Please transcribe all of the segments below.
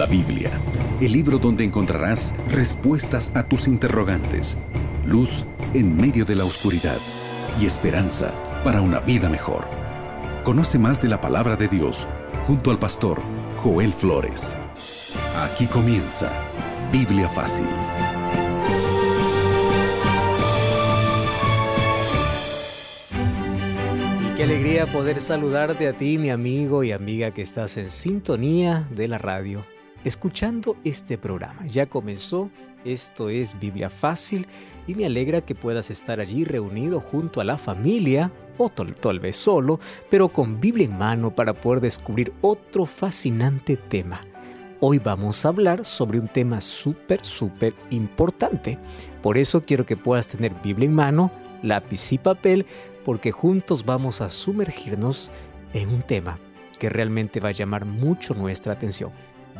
La Biblia, el libro donde encontrarás respuestas a tus interrogantes, luz en medio de la oscuridad y esperanza para una vida mejor. Conoce más de la palabra de Dios junto al pastor Joel Flores. Aquí comienza Biblia Fácil. Y qué alegría poder saludarte a ti, mi amigo y amiga que estás en sintonía de la radio, escuchando este programa. Ya comenzó, esto es Biblia Fácil y me alegra que puedas estar allí reunido junto a la familia o tal vez solo, pero con Biblia en mano para poder descubrir otro fascinante tema. Hoy vamos a hablar sobre un tema súper, súper importante. Por eso quiero que puedas tener Biblia en mano, lápiz y papel, porque juntos vamos a sumergirnos en un tema que realmente va a llamar mucho nuestra atención.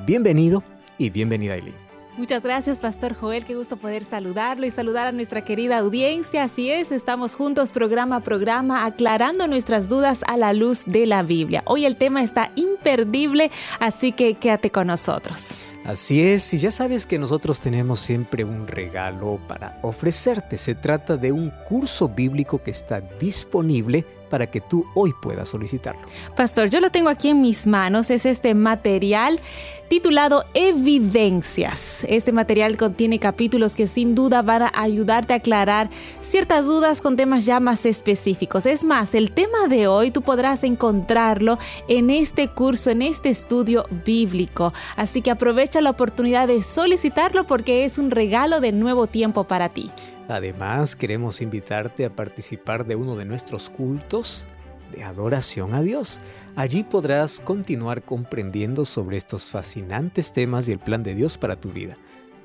Bienvenido y bienvenida, Eileen. Muchas gracias, Pastor Joel. Qué gusto poder saludarlo y saludar a nuestra querida audiencia. Así es, estamos juntos programa a programa aclarando nuestras dudas a la luz de la Biblia. Hoy el tema está imperdible, así que quédate con nosotros. Así es, y ya sabes que nosotros tenemos siempre un regalo para ofrecerte. Se trata de un curso bíblico que está disponible para que tú hoy puedas solicitarlo. Pastor, yo lo tengo aquí en mis manos. Es este material titulado Evidencias. Este material contiene capítulos que sin duda van a ayudarte a aclarar ciertas dudas con temas ya más específicos. Es más, el tema de hoy tú podrás encontrarlo en este curso, en este estudio bíblico. Así que aprovecha la oportunidad de solicitarlo porque es un regalo de nuevo tiempo para ti. Además, queremos invitarte a participar de uno de nuestros cultos de adoración a Dios. Allí podrás continuar comprendiendo sobre estos fascinantes temas y el plan de Dios para tu vida.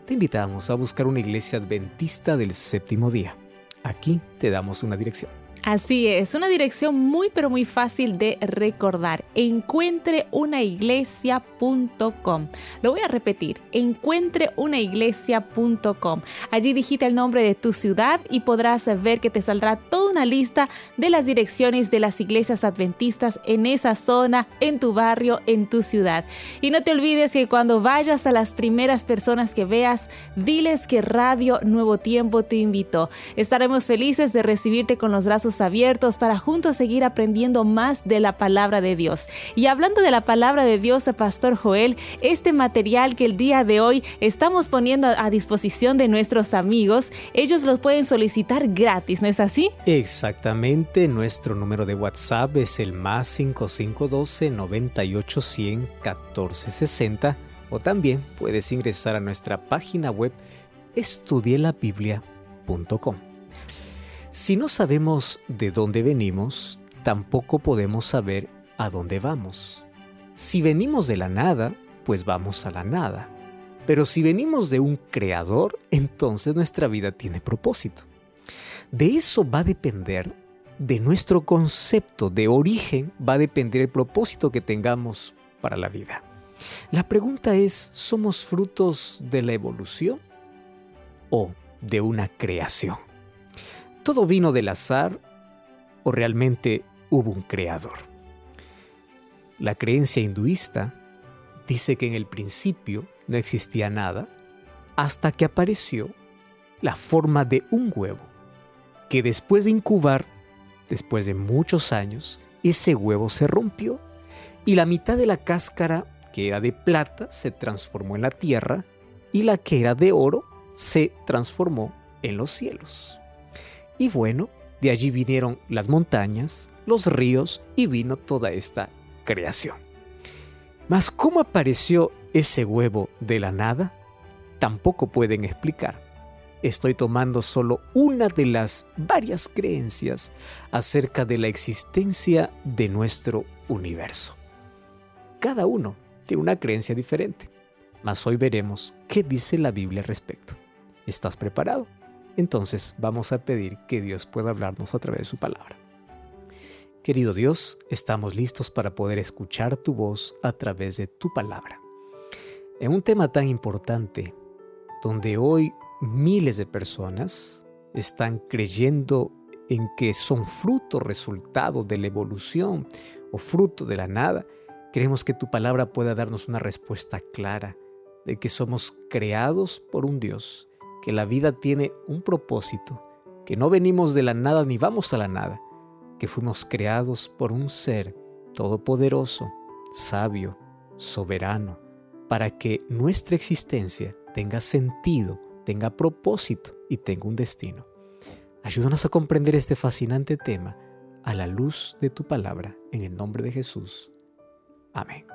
Te invitamos a buscar una iglesia adventista del séptimo día. Aquí te damos una dirección. Así es, una dirección muy pero muy fácil de recordar. Encuentreunaiglesia.com. Lo voy a repetir, encuentreunaiglesia.com. Allí digita el nombre de tu ciudad y podrás ver que te saldrá toda una lista de las direcciones de las iglesias adventistas en esa zona, en tu barrio, en tu ciudad. Y no te olvides que cuando vayas a las primeras personas que veas, diles que Radio Nuevo Tiempo te invitó. Estaremos felices de recibirte con los brazos abiertos para juntos seguir aprendiendo más de la palabra de Dios. Y hablando de la palabra de Dios, Pastor Joel, este material que el día de hoy estamos poniendo a disposición de nuestros amigos, ellos los pueden solicitar gratis, ¿no es así? Exactamente, nuestro número de WhatsApp es el más 5512 9810 1460 o también puedes ingresar a nuestra página web estudielabiblia.com. Si no sabemos de dónde venimos, tampoco podemos saber a dónde vamos. Si venimos de la nada, pues vamos a la nada. Pero si venimos de un creador, entonces nuestra vida tiene propósito. De eso va a depender, de nuestro concepto de origen, va a depender el propósito que tengamos para la vida. La pregunta es, ¿somos frutos de la evolución o de una creación? ¿Todo vino del azar o realmente hubo un creador? La creencia hinduista dice que en el principio no existía nada hasta que apareció la forma de un huevo, que después de incubar, después de muchos años, ese huevo se rompió y la mitad de la cáscara, que era de plata, se transformó en la tierra y la que era de oro se transformó en los cielos. Y bueno, de allí vinieron las montañas, los ríos y vino toda esta creación. Mas cómo apareció ese huevo de la nada, tampoco pueden explicar. Estoy tomando solo una de las varias creencias acerca de la existencia de nuestro universo. Cada uno tiene una creencia diferente, mas hoy veremos qué dice la Biblia al respecto. ¿Estás preparado? Entonces vamos a pedir que Dios pueda hablarnos a través de su palabra. Querido Dios, estamos listos para poder escuchar tu voz a través de tu palabra. En un tema tan importante, donde hoy miles de personas están creyendo en que son fruto, resultado de la evolución o fruto de la nada, queremos que tu palabra pueda darnos una respuesta clara de que somos creados por un Dios, que la vida tiene un propósito, que no venimos de la nada ni vamos a la nada, que fuimos creados por un ser todopoderoso, sabio, soberano, para que nuestra existencia tenga sentido, tenga propósito y tenga un destino. Ayúdanos a comprender este fascinante tema a la luz de tu palabra, en el nombre de Jesús. Amén.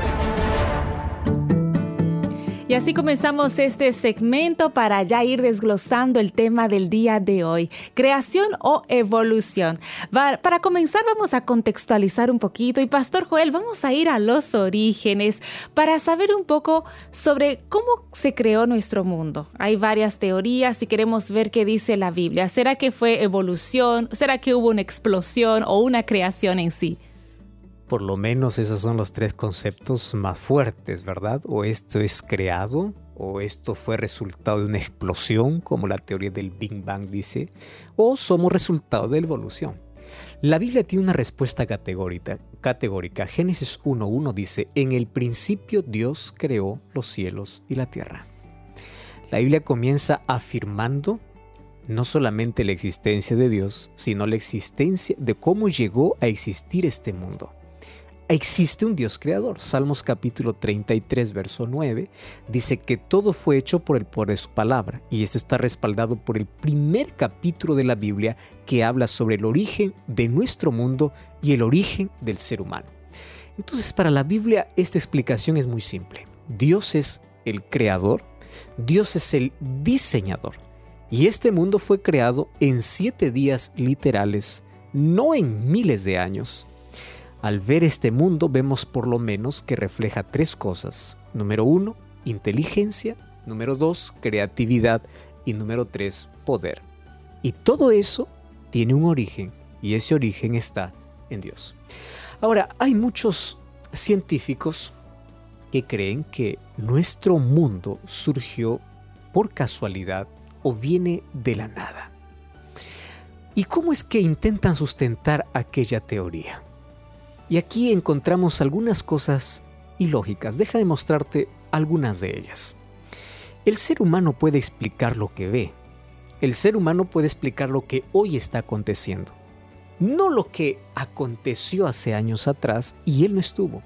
Y así comenzamos este segmento para ya ir desglosando el tema del día de hoy, creación o evolución. para comenzar vamos a contextualizar un poquito y Pastor Joel, vamos a ir a los orígenes para saber un poco sobre cómo se creó nuestro mundo. Hay varias teorías y queremos ver qué dice la Biblia. ¿Será que fue evolución? ¿Será que hubo una explosión o una creación en sí? Por lo menos esos son los tres conceptos más fuertes, ¿verdad? O esto es creado, o esto fue resultado de una explosión, como la teoría del Big Bang dice, o somos resultado de la evolución. La Biblia tiene una respuesta categórica. categórica. Génesis 1.1 dice, en el principio Dios creó los cielos y la tierra. La Biblia comienza afirmando no solamente la existencia de Dios, sino la existencia de cómo llegó a existir este mundo existe un Dios creador. Salmos capítulo 33, verso 9, dice que todo fue hecho por el poder de su palabra. Y esto está respaldado por el primer capítulo de la Biblia que habla sobre el origen de nuestro mundo y el origen del ser humano. Entonces, para la Biblia esta explicación es muy simple. Dios es el creador, Dios es el diseñador. Y este mundo fue creado en siete días literales, no en miles de años. Al ver este mundo vemos por lo menos que refleja tres cosas. Número uno, inteligencia. Número dos, creatividad. Y número tres, poder. Y todo eso tiene un origen y ese origen está en Dios. Ahora, hay muchos científicos que creen que nuestro mundo surgió por casualidad o viene de la nada. ¿Y cómo es que intentan sustentar aquella teoría? Y aquí encontramos algunas cosas ilógicas. Deja de mostrarte algunas de ellas. El ser humano puede explicar lo que ve. El ser humano puede explicar lo que hoy está aconteciendo. No lo que aconteció hace años atrás y él no estuvo.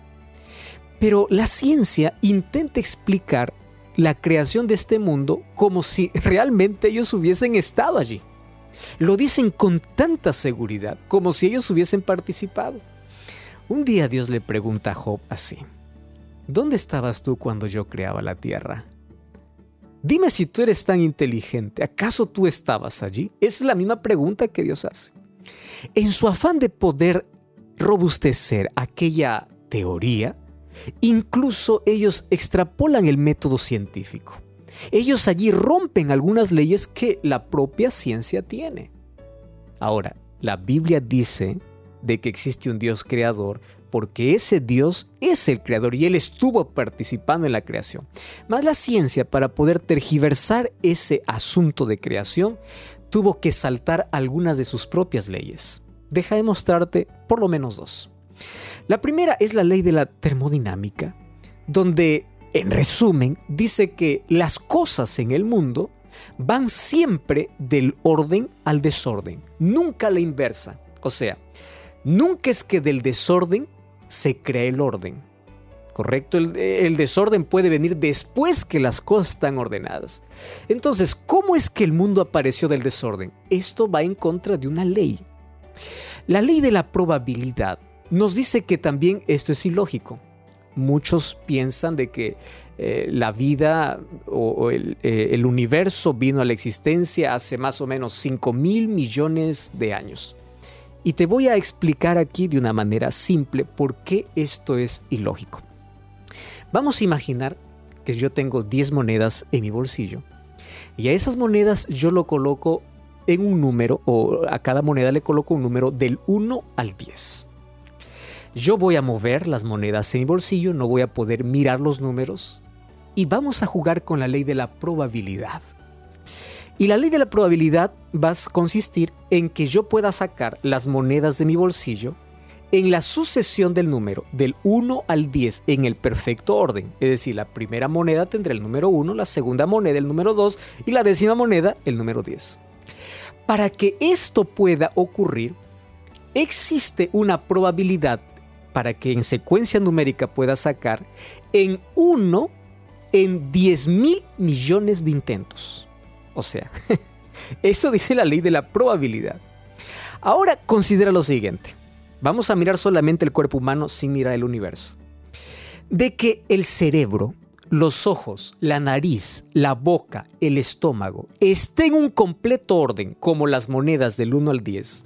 Pero la ciencia intenta explicar la creación de este mundo como si realmente ellos hubiesen estado allí. Lo dicen con tanta seguridad, como si ellos hubiesen participado. Un día Dios le pregunta a Job así, ¿dónde estabas tú cuando yo creaba la tierra? Dime si tú eres tan inteligente, ¿acaso tú estabas allí? Es la misma pregunta que Dios hace. En su afán de poder robustecer aquella teoría, incluso ellos extrapolan el método científico. Ellos allí rompen algunas leyes que la propia ciencia tiene. Ahora, la Biblia dice de que existe un Dios creador, porque ese Dios es el creador y Él estuvo participando en la creación. Más la ciencia, para poder tergiversar ese asunto de creación, tuvo que saltar algunas de sus propias leyes. Deja de mostrarte por lo menos dos. La primera es la ley de la termodinámica, donde, en resumen, dice que las cosas en el mundo van siempre del orden al desorden, nunca la inversa. O sea, Nunca es que del desorden se crea el orden. ¿Correcto? El, desorden puede venir después que las cosas están ordenadas. Entonces, ¿cómo es que el mundo apareció del desorden? Esto va en contra de una ley. La ley de la probabilidad nos dice que también esto es ilógico. Muchos piensan de que eh, la vida o, el, eh, el universo vino a la existencia hace más o menos 5 mil millones de años. Y te voy a explicar aquí de una manera simple por qué esto es ilógico. Vamos a imaginar que yo tengo 10 monedas en mi bolsillo y a esas monedas yo lo coloco en un número o a cada moneda le coloco un número del 1 al 10. Yo voy a mover las monedas en mi bolsillo, no voy a poder mirar los números y vamos a jugar con la ley de la probabilidad. Y la ley de la probabilidad va a consistir en que yo pueda sacar las monedas de mi bolsillo en la sucesión del número del 1 al 10 en el perfecto orden. Es decir, la primera moneda tendrá el número 1, la segunda moneda el número 2 y la décima moneda el número 10. Para que esto pueda ocurrir, existe una probabilidad para que en secuencia numérica pueda sacar en 1 en 10 mil millones de intentos. O sea, eso dice la ley de la probabilidad. Ahora considera lo siguiente. Vamos a mirar solamente el cuerpo humano sin mirar el universo. De que el cerebro, los ojos, la nariz, la boca, el estómago estén en un completo orden como las monedas del 1 al 10,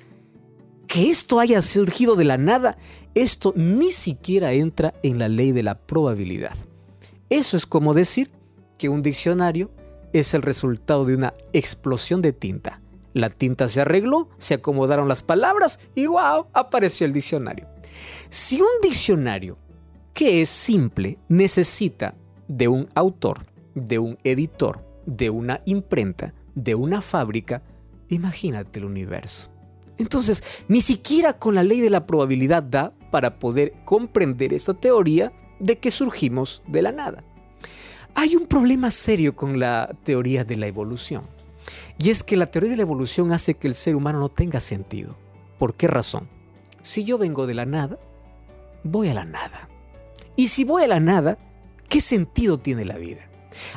que esto haya surgido de la nada, esto ni siquiera entra en la ley de la probabilidad. Eso es como decir que un diccionario es el resultado de una explosión de tinta. La tinta se arregló, se acomodaron las palabras y wow, apareció el diccionario. Si un diccionario que es simple necesita de un autor, de un editor, de una imprenta, de una fábrica, imagínate el universo. Entonces, ni siquiera con la ley de la probabilidad da para poder comprender esta teoría de que surgimos de la nada. Hay un problema serio con la teoría de la evolución. Y es que la teoría de la evolución hace que el ser humano no tenga sentido. ¿Por qué razón? Si yo vengo de la nada, voy a la nada. Y si voy a la nada, ¿qué sentido tiene la vida?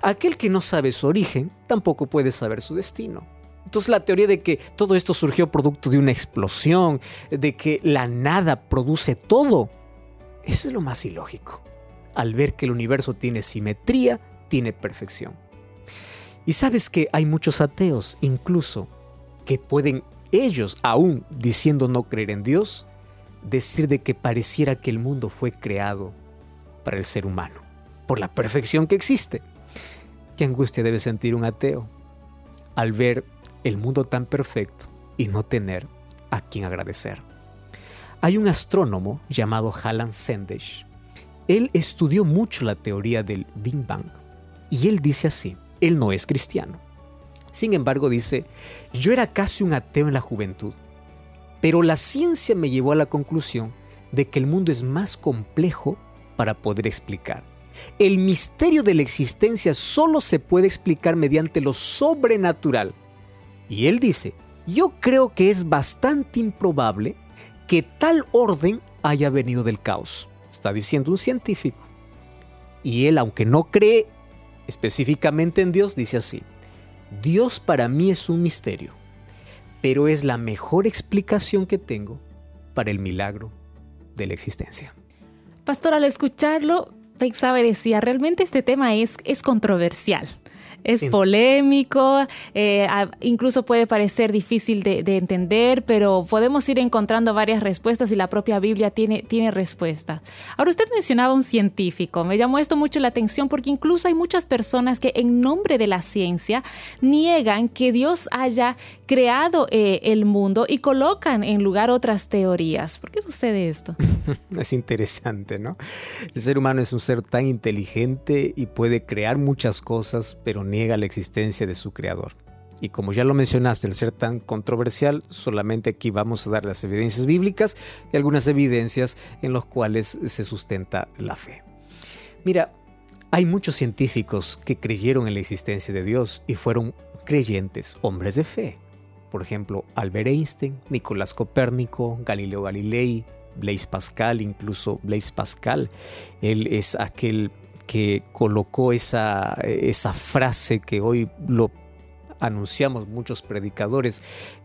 Aquel que no sabe su origen tampoco puede saber su destino. Entonces la teoría de que todo esto surgió producto de una explosión, de que la nada produce todo, eso es lo más ilógico. Al ver que el universo tiene simetría, tiene perfección. Y sabes que hay muchos ateos incluso que pueden ellos, aún diciendo no creer en Dios, decir de que pareciera que el mundo fue creado para el ser humano, por la perfección que existe. ¿Qué angustia debe sentir un ateo al ver el mundo tan perfecto y no tener a quien agradecer? Hay un astrónomo llamado Alan Sendesh. Él estudió mucho la teoría del Big Bang y él dice así, él no es cristiano. Sin embargo, dice, yo era casi un ateo en la juventud, pero la ciencia me llevó a la conclusión de que el mundo es más complejo para poder explicar. El misterio de la existencia solo se puede explicar mediante lo sobrenatural. Y él dice, yo creo que es bastante improbable que tal orden haya venido del caos. Está diciendo un científico. Y él, aunque no cree específicamente en Dios, dice así, Dios para mí es un misterio, pero es la mejor explicación que tengo para el milagro de la existencia. Pastor, al escucharlo, pensaba y decía, realmente este tema es, es controversial es polémico, eh, incluso puede parecer difícil de, entender, pero podemos ir encontrando varias respuestas y la propia Biblia tiene, tiene respuestas. Ahora usted mencionaba un científico, me llamó esto mucho la atención porque incluso hay muchas personas que en nombre de la ciencia niegan que Dios haya creado eh, el mundo y colocan en lugar otras teorías. ¿Por qué sucede esto? es interesante, ¿no? El ser humano es un ser tan inteligente y puede crear muchas cosas, pero niega la existencia de su creador. Y como ya lo mencionaste, el ser tan controversial, solamente aquí vamos a dar las evidencias bíblicas y algunas evidencias en las cuales se sustenta la fe. Mira, hay muchos científicos que creyeron en la existencia de Dios y fueron creyentes, hombres de fe. Por ejemplo, Albert Einstein, Nicolás Copérnico, Galileo Galilei, Blaise Pascal, incluso Blaise Pascal. Él es aquel que colocó esa, esa frase que hoy lo anunciamos muchos predicadores,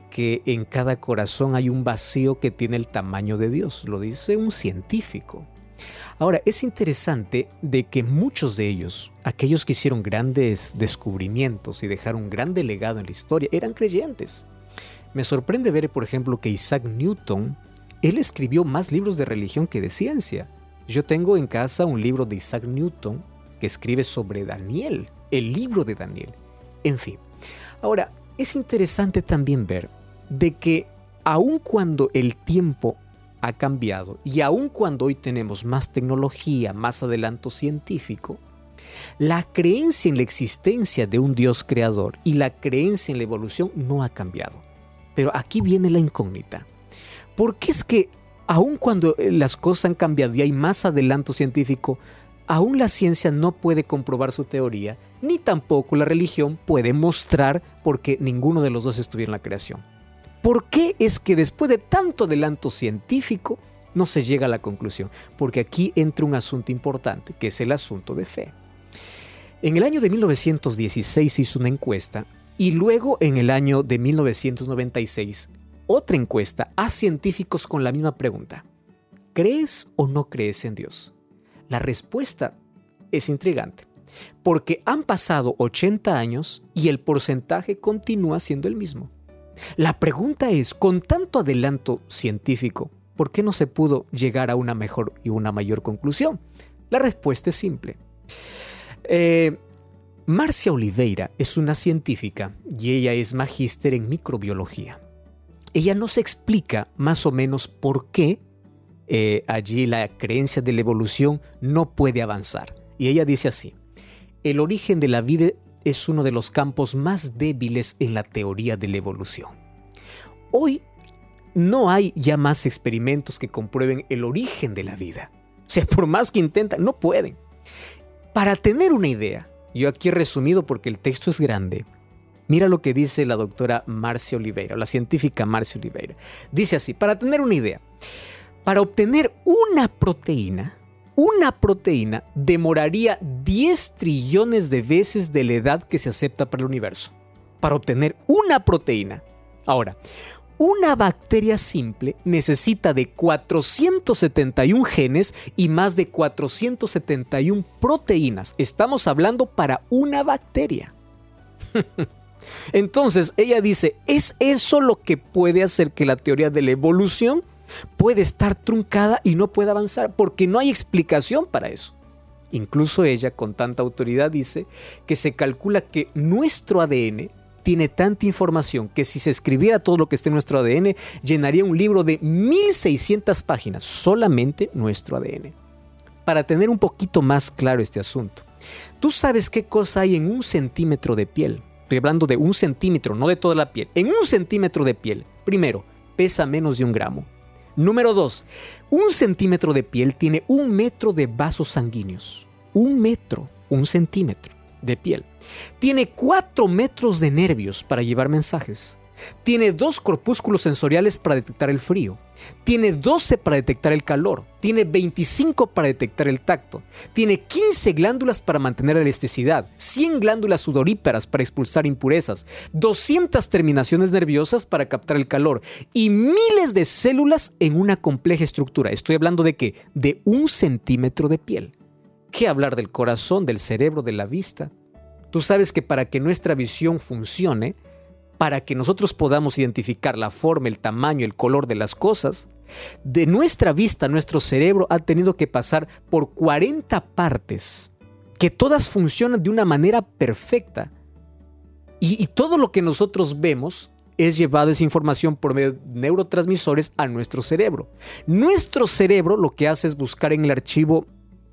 que en cada corazón hay un vacío que tiene el tamaño de Dios. Lo dice un científico. Ahora, es interesante de que muchos de ellos, aquellos que hicieron grandes descubrimientos y dejaron un gran legado en la historia, eran creyentes. Me sorprende ver, por ejemplo, que Isaac Newton, él escribió más libros de religión que de ciencia. Yo tengo en casa un libro de Isaac Newton que escribe sobre Daniel, el libro de Daniel. En fin, ahora es interesante también ver de que aun cuando el tiempo ha cambiado y aun cuando hoy tenemos más tecnología, más adelanto científico, la creencia en la existencia de un Dios creador y la creencia en la evolución no ha cambiado. Pero aquí viene la incógnita. ¿Por qué es que aun cuando eh, las cosas han cambiado y hay más adelanto científico, aún la ciencia no puede comprobar su teoría, ni tampoco la religión puede mostrar por qué ninguno de los dos estuviera en la creación. ¿Por qué es que después de tanto adelanto científico no se llega a la conclusión? Porque aquí entra un asunto importante, que es el asunto de fe. En el año de 1916 se hizo una encuesta y luego en el año de 1996 otra encuesta a científicos con la misma pregunta. ¿Crees o no crees en Dios? La respuesta es intrigante, porque han pasado 80 años y el porcentaje continúa siendo el mismo. La pregunta es, con tanto adelanto científico, ¿por qué no se pudo llegar a una mejor y una mayor conclusión? La respuesta es simple. Eh, Marcia Oliveira es una científica y ella es magíster en microbiología. Ella nos explica más o menos por qué eh, allí la creencia de la evolución no puede avanzar. Y ella dice así, el origen de la vida es uno de los campos más débiles en la teoría de la evolución. Hoy no hay ya más experimentos que comprueben el origen de la vida. O sea, por más que intentan, no pueden. Para tener una idea, yo aquí he resumido porque el texto es grande. Mira lo que dice la doctora Marcia Oliveira, la científica Marcia Oliveira. Dice así, para tener una idea, para obtener una proteína, una proteína demoraría 10 trillones de veces de la edad que se acepta para el universo. Para obtener una proteína. Ahora, una bacteria simple necesita de 471 genes y más de 471 proteínas. Estamos hablando para una bacteria. Entonces, ella dice, ¿es eso lo que puede hacer que la teoría de la evolución puede estar truncada y no puede avanzar porque no hay explicación para eso. Incluso ella con tanta autoridad dice que se calcula que nuestro ADN tiene tanta información que si se escribiera todo lo que esté en nuestro ADN, llenaría un libro de 1600 páginas, solamente nuestro ADN. Para tener un poquito más claro este asunto, ¿tú sabes qué cosa hay en un centímetro de piel? Estoy hablando de un centímetro, no de toda la piel. En un centímetro de piel, primero, pesa menos de un gramo. Número 2. Un centímetro de piel tiene un metro de vasos sanguíneos. Un metro, un centímetro de piel. Tiene 4 metros de nervios para llevar mensajes. Tiene dos corpúsculos sensoriales para detectar el frío. Tiene 12 para detectar el calor. Tiene 25 para detectar el tacto. Tiene 15 glándulas para mantener la elasticidad. 100 glándulas sudoríparas para expulsar impurezas. 200 terminaciones nerviosas para captar el calor. Y miles de células en una compleja estructura. Estoy hablando de qué? De un centímetro de piel. ¿Qué hablar del corazón, del cerebro, de la vista? Tú sabes que para que nuestra visión funcione, para que nosotros podamos identificar la forma, el tamaño, el color de las cosas, de nuestra vista, nuestro cerebro ha tenido que pasar por 40 partes que todas funcionan de una manera perfecta. Y, todo lo que nosotros vemos es llevado esa información por medio de neurotransmisores a nuestro cerebro. Nuestro cerebro lo que hace es buscar en el archivo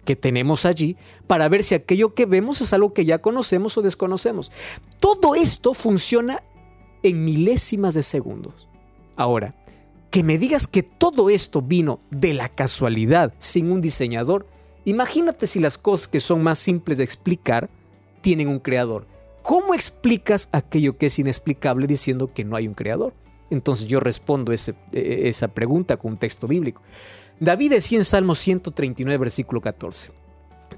que tenemos allí para ver si aquello que vemos es algo que ya conocemos o desconocemos. Todo esto funciona en milésimas de segundos. Ahora, que me digas que todo esto vino de la casualidad, sin un diseñador, imagínate si las cosas que son más simples de explicar tienen un creador. ¿Cómo explicas aquello que es inexplicable diciendo que no hay un creador? Entonces yo respondo e, esa pregunta con un texto bíblico. David decía en Salmo 139, versículo 14.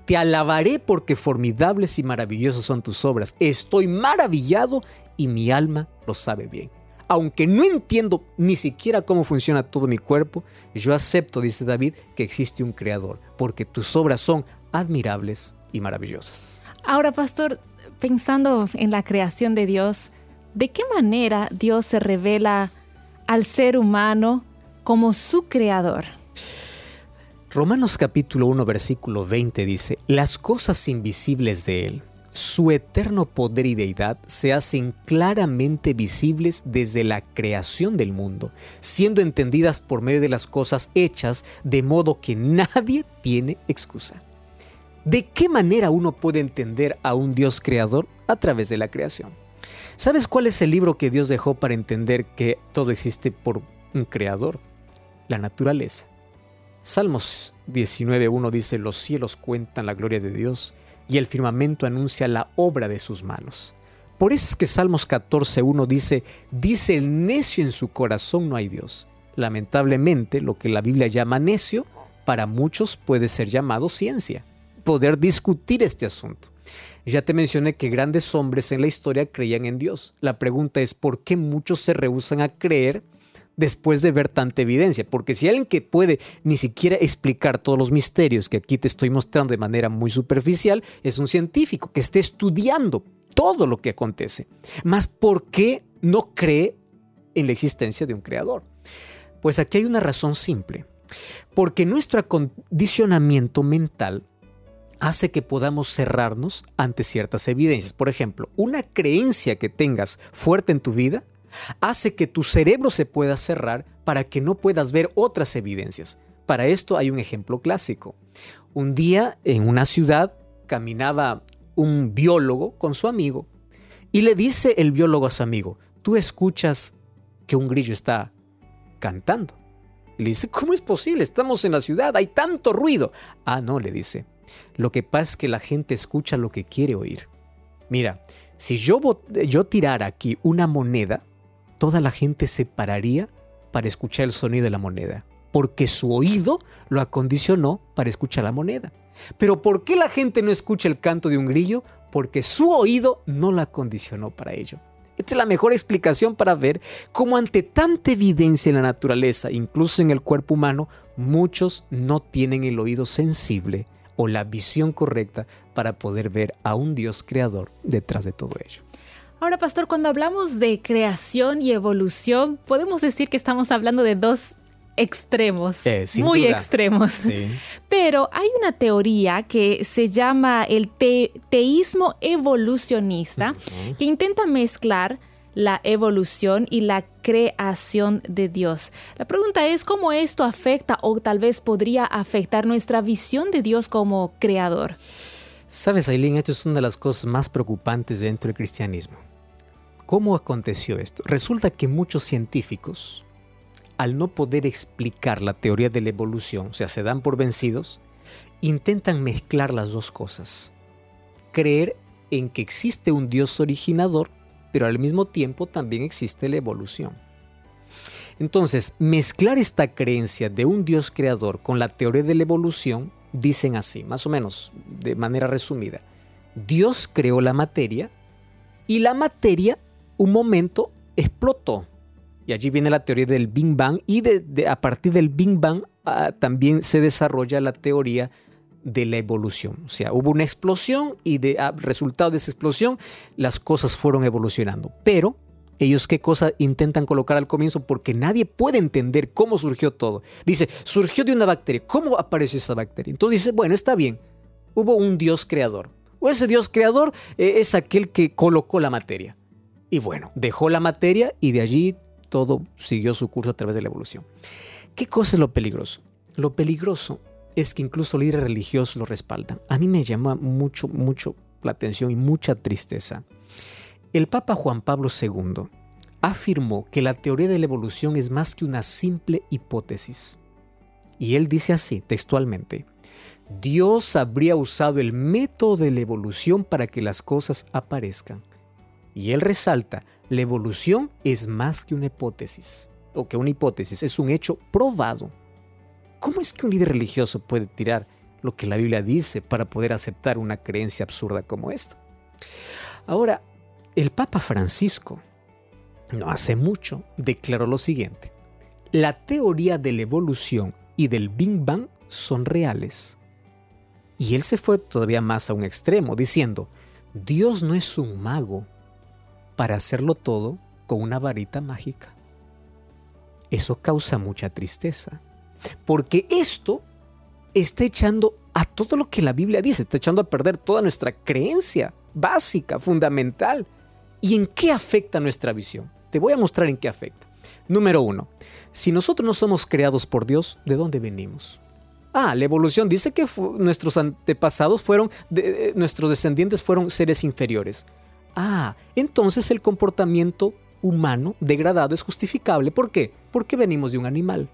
Te alabaré porque formidables y maravillosas son tus obras. Estoy maravillado y mi alma lo sabe bien. Aunque no entiendo ni siquiera cómo funciona todo mi cuerpo, yo acepto, dice David, que existe un creador, porque tus obras son admirables y maravillosas. Ahora, pastor, pensando en la creación de Dios, ¿de qué manera Dios se revela al ser humano como su creador? Romanos capítulo 1 versículo 20 dice, las cosas invisibles de Él su eterno poder y deidad se hacen claramente visibles desde la creación del mundo, siendo entendidas por medio de las cosas hechas, de modo que nadie tiene excusa. ¿De qué manera uno puede entender a un Dios creador? A través de la creación. ¿Sabes cuál es el libro que Dios dejó para entender que todo existe por un creador? la naturaleza. Salmos 19.1 dice, los cielos cuentan la gloria de Dios y el firmamento anuncia la obra de sus manos. Por eso es que Salmos 14.1 dice, dice el necio en su corazón no hay Dios. Lamentablemente, lo que la Biblia llama necio, para muchos puede ser llamado ciencia. Poder discutir este asunto. Ya te mencioné que grandes hombres en la historia creían en Dios. La pregunta es, ¿por qué muchos se rehusan a creer después de ver tanta evidencia? Porque si alguien que puede ni siquiera explicar todos los misterios que aquí te estoy mostrando de manera muy superficial, es un científico que esté estudiando todo lo que acontece. Mas ¿por qué no cree en la existencia de un creador? Pues aquí hay una razón simple. Porque nuestro acondicionamiento mental hace que podamos cerrarnos ante ciertas evidencias. Por ejemplo, una creencia que tengas fuerte en tu vida hace que tu cerebro se pueda cerrar para que no puedas ver otras evidencias. Para esto hay un ejemplo clásico. Un día en una ciudad caminaba un biólogo con su amigo y le dice el biólogo a su amigo, tú escuchas que un grillo está cantando. Le dice, ¿cómo es posible? Estamos en la ciudad, hay tanto ruido. Ah, no, le dice. Lo que pasa es que la gente escucha lo que quiere oír. Mira, si yo, yo tirara aquí una moneda, toda la gente se pararía para escuchar el sonido de la moneda, porque su oído lo acondicionó para escuchar la moneda. Pero ¿por qué la gente no escucha el canto de un grillo? Porque su oído no la acondicionó para ello. Esta es la mejor explicación para ver cómo ante tanta evidencia en la naturaleza, incluso en el cuerpo humano, muchos no tienen el oído sensible o la visión correcta para poder ver a un Dios creador detrás de todo ello. Ahora, pastor, cuando hablamos de creación y evolución, podemos decir que estamos hablando de dos extremos, eh, muy extremos. Pero hay una teoría que se llama el teísmo evolucionista, que intenta mezclar la evolución y la creación de Dios. La pregunta es cómo esto afecta o tal vez podría afectar nuestra visión de Dios como creador. Sabes, Aileen, esto es una de las cosas más preocupantes dentro del cristianismo. ¿Cómo aconteció esto? Resulta que muchos científicos, al no poder explicar la teoría de la evolución, o sea, se dan por vencidos, intentan mezclar las dos cosas. Creer en que existe un Dios originador, pero al mismo tiempo también existe la evolución. Entonces, mezclar esta creencia de un Dios creador con la teoría de la evolución, dicen así, más o menos, de manera resumida. Dios creó la materia y la materia un momento explotó y allí viene la teoría del Big Bang y de, a partir del Big Bang ah, también se desarrolla la teoría de la evolución. O sea, hubo una explosión y de ah, resultado de esa explosión las cosas fueron evolucionando. Pero ellos qué cosa intentan colocar al comienzo porque nadie puede entender cómo surgió todo. Dice, surgió de una bacteria. ¿Cómo apareció esa bacteria? Entonces dice, bueno, está bien. Hubo un Dios creador. O ese Dios creador eh, es aquel que colocó la materia. Y bueno, dejó la materia y de allí todo siguió su curso a través de la evolución. ¿Qué cosa es lo peligroso? Lo peligroso es que incluso líderes religiosos lo respaldan. A mí me llama mucho, mucho la atención y mucha tristeza. El Papa Juan Pablo II afirmó que la teoría de la evolución es más que una simple hipótesis. Y él dice así, textualmente, Dios habría usado el método de la evolución para que las cosas aparezcan. Y él resalta, la evolución es más que una hipótesis, o que una hipótesis, es un hecho probado. ¿Cómo es que un líder religioso puede tirar lo que la Biblia dice para poder aceptar una creencia absurda como esta? Ahora, el Papa Francisco, no hace mucho, declaró lo siguiente. La teoría de la evolución y del Big Bang son reales. Y él se fue todavía más a un extremo, diciendo, Dios no es un mago para hacerlo todo con una varita mágica. Eso causa mucha tristeza, porque esto está echando a todo lo que la Biblia dice, está echando a perder toda nuestra creencia básica, fundamental. ¿Y en qué afecta nuestra visión? Te voy a mostrar en qué afecta. Número uno, si nosotros no somos creados por Dios, ¿de dónde venimos? Ah, la evolución dice que nuestros antepasados fueron, nuestros descendientes fueron seres inferiores. Ah, entonces el comportamiento humano degradado es justificable. ¿Por qué? Porque venimos de un animal.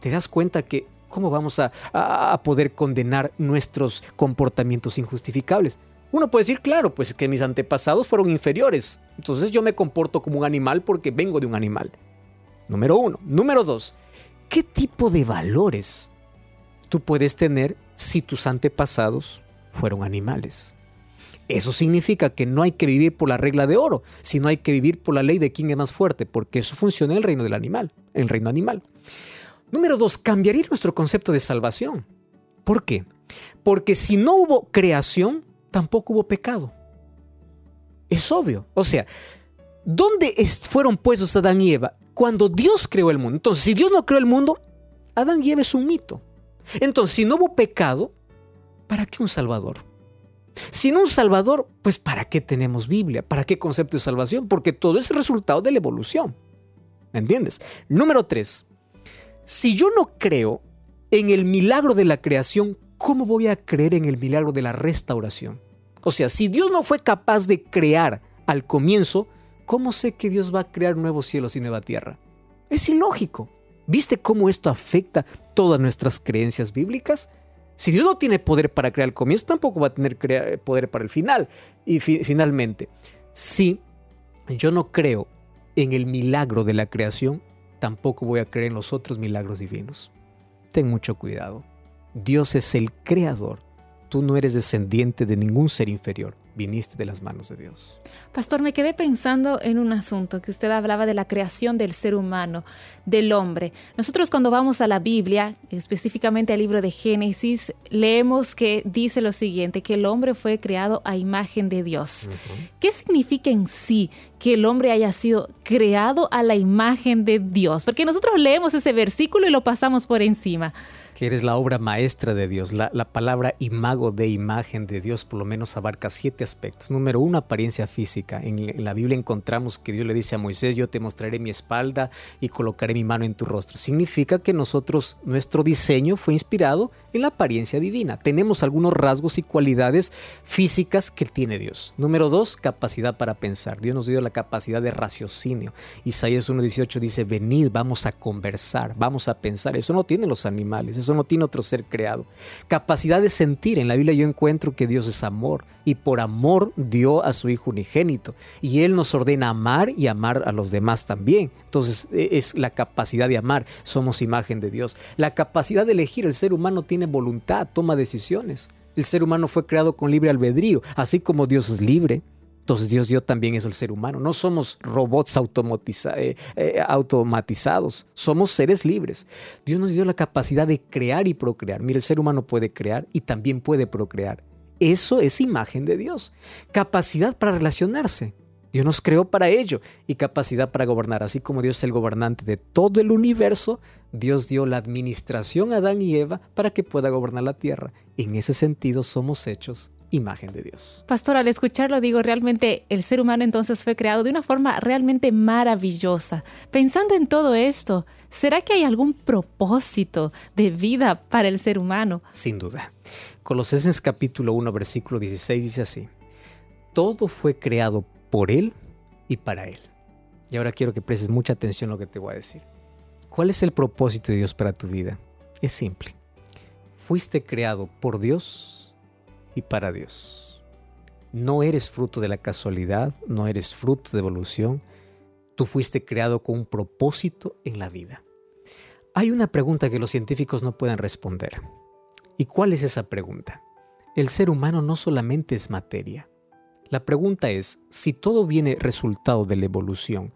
te das cuenta que ¿cómo vamos a, a, poder condenar nuestros comportamientos injustificables? Uno puede decir, claro, pues que mis antepasados fueron inferiores, entonces yo me comporto como un animal porque vengo de un animal. Número uno. Número dos, ¿qué tipo de valores tú puedes tener si tus antepasados fueron animales? Eso significa que no hay que vivir por la regla de oro, sino hay que vivir por la ley de quién es más fuerte, porque eso funciona en el reino del animal, el reino animal. Número dos, cambiaría nuestro concepto de salvación. ¿Por qué? Porque si no hubo creación, tampoco hubo pecado. Es obvio. O sea, ¿dónde fueron puestos Adán y Eva? Cuando Dios creó el mundo. Entonces, si Dios no creó el mundo, Adán y Eva es un mito. Entonces, si no hubo pecado, ¿para qué un Salvador? Sin un Salvador, pues ¿para qué tenemos Biblia? ¿Para qué concepto de salvación? Porque todo es resultado de la evolución. ¿Me entiendes? Número tres, si yo no creo en el milagro de la creación, ¿cómo voy a creer en el milagro de la restauración? O sea, si Dios no fue capaz de crear al comienzo, ¿cómo sé que Dios va a crear nuevos cielos y nueva tierra? Es ilógico. ¿Viste cómo esto afecta todas nuestras creencias bíblicas? Si Dios no tiene poder para crear el comienzo, tampoco va a tener poder para el final. Y finalmente, si yo no creo en el milagro de la creación, tampoco voy a creer en los otros milagros divinos. Ten mucho cuidado. Dios es el creador. Tú no eres descendiente de ningún ser inferior viniste de las manos de Dios. Pastor, me quedé pensando en un asunto que usted hablaba de la creación del ser humano, del hombre. Nosotros cuando vamos a la Biblia, específicamente al libro de Génesis, leemos que dice lo siguiente, que el hombre fue creado a imagen de Dios. ¿Qué significa en sí que el hombre haya sido creado a la imagen de Dios? Porque nosotros leemos ese versículo y lo pasamos por encima que eres la obra maestra de Dios. La, palabra imago de imagen de Dios por lo menos abarca siete aspectos. Número uno, apariencia física. En, la Biblia encontramos que Dios le dice a Moisés, yo te mostraré mi espalda y colocaré mi mano en tu rostro. Significa que nosotros, nuestro diseño fue inspirado en la apariencia divina. Tenemos algunos rasgos y cualidades físicas que tiene Dios. Número dos, capacidad para pensar. Dios nos dio la capacidad de raciocinio. Isaías 1.18 dice, venid, vamos a conversar, vamos a pensar. Eso no tienen los animales eso no tiene otro ser creado. Capacidad de sentir. En la Biblia yo encuentro que Dios es amor y por amor dio a su Hijo unigénito. Y Él nos ordena amar y amar a los demás también. Entonces e, es la capacidad de amar. Somos imagen de Dios. La capacidad de elegir. El ser humano tiene voluntad, toma decisiones. El ser humano fue creado con libre albedrío, así como Dios es libre. Entonces Dios dio también eso al ser humano. No somos robots eh, eh, automatizados, somos seres libres. Dios nos dio la capacidad de crear y procrear. Mira, el ser humano puede crear y también puede procrear. Eso es imagen de Dios. Capacidad para relacionarse. Dios nos creó para ello y capacidad para gobernar. Así como Dios es el gobernante de todo el universo, Dios dio la administración a Adán y Eva para que pueda gobernar la tierra. En ese sentido somos hechos imagen de Dios. Pastor, al escucharlo digo, realmente el ser humano entonces fue creado de una forma realmente maravillosa. Pensando en todo esto, ¿será que hay algún propósito de vida para el ser humano? Sin duda. Colosenses capítulo 1, versículo 16 dice así, todo fue creado por Él y para Él. Y ahora quiero que prestes mucha atención a lo que te voy a decir. ¿Cuál es el propósito de Dios para tu vida? Es simple. Fuiste creado por Dios y para Dios. No eres fruto de la casualidad, no eres fruto de evolución, tú fuiste creado con un propósito en la vida. Hay una pregunta que los científicos no pueden responder. ¿Y cuál es esa pregunta? El ser humano no solamente es materia. La pregunta es, si todo viene resultado de la evolución,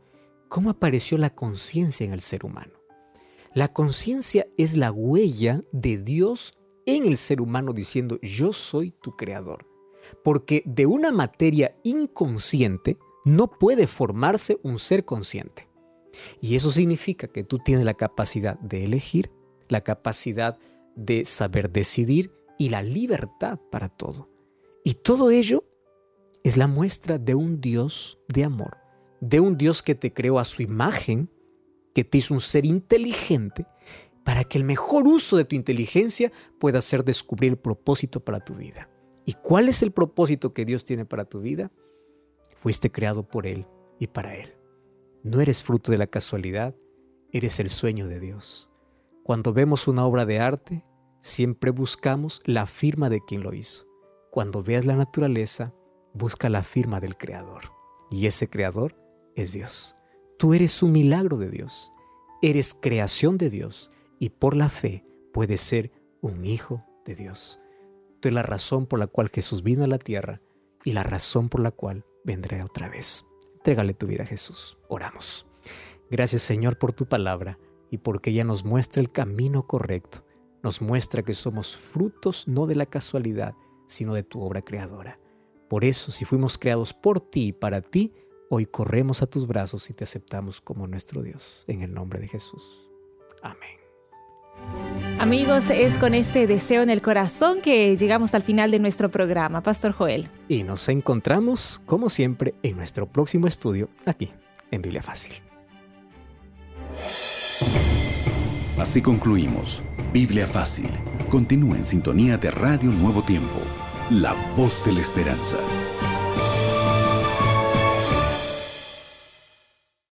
¿cómo apareció la conciencia en el ser humano? La conciencia es la huella de Dios en el ser humano diciendo yo soy tu creador. Porque de una materia inconsciente no puede formarse un ser consciente. Y eso significa que tú tienes la capacidad de elegir, la capacidad de saber decidir y la libertad para todo. Y todo ello es la muestra de un Dios de amor, de un Dios que te creó a su imagen, que te hizo un ser inteligente para que el mejor uso de tu inteligencia pueda ser descubrir el propósito para tu vida. ¿Y cuál es el propósito que Dios tiene para tu vida? Fuiste creado por Él y para Él. No eres fruto de la casualidad, eres el sueño de Dios. Cuando vemos una obra de arte, siempre buscamos la firma de quien lo hizo. Cuando veas la naturaleza, busca la firma del Creador. Y ese Creador es Dios. Tú eres un milagro de Dios. Eres creación de Dios y por la fe puedes ser un hijo de Dios. Tú eres la razón por la cual Jesús vino a la tierra y la razón por la cual vendré otra vez. Entrégale tu vida a Jesús. Oramos. Gracias Señor por tu palabra y porque ella nos muestra el camino correcto. Nos muestra que somos frutos no de la casualidad, sino de tu obra creadora. Por eso, si fuimos creados por ti y para ti, hoy corremos a tus brazos y te aceptamos como nuestro Dios. En el nombre de Jesús. Amén. Amigos, es con este deseo en el corazón que llegamos al final de nuestro programa, Pastor Joel. Y nos encontramos, como siempre, en nuestro próximo estudio, aquí, en Biblia Fácil. Así concluimos. Biblia Fácil. Continúa en sintonía de Radio Nuevo Tiempo, la voz de la esperanza.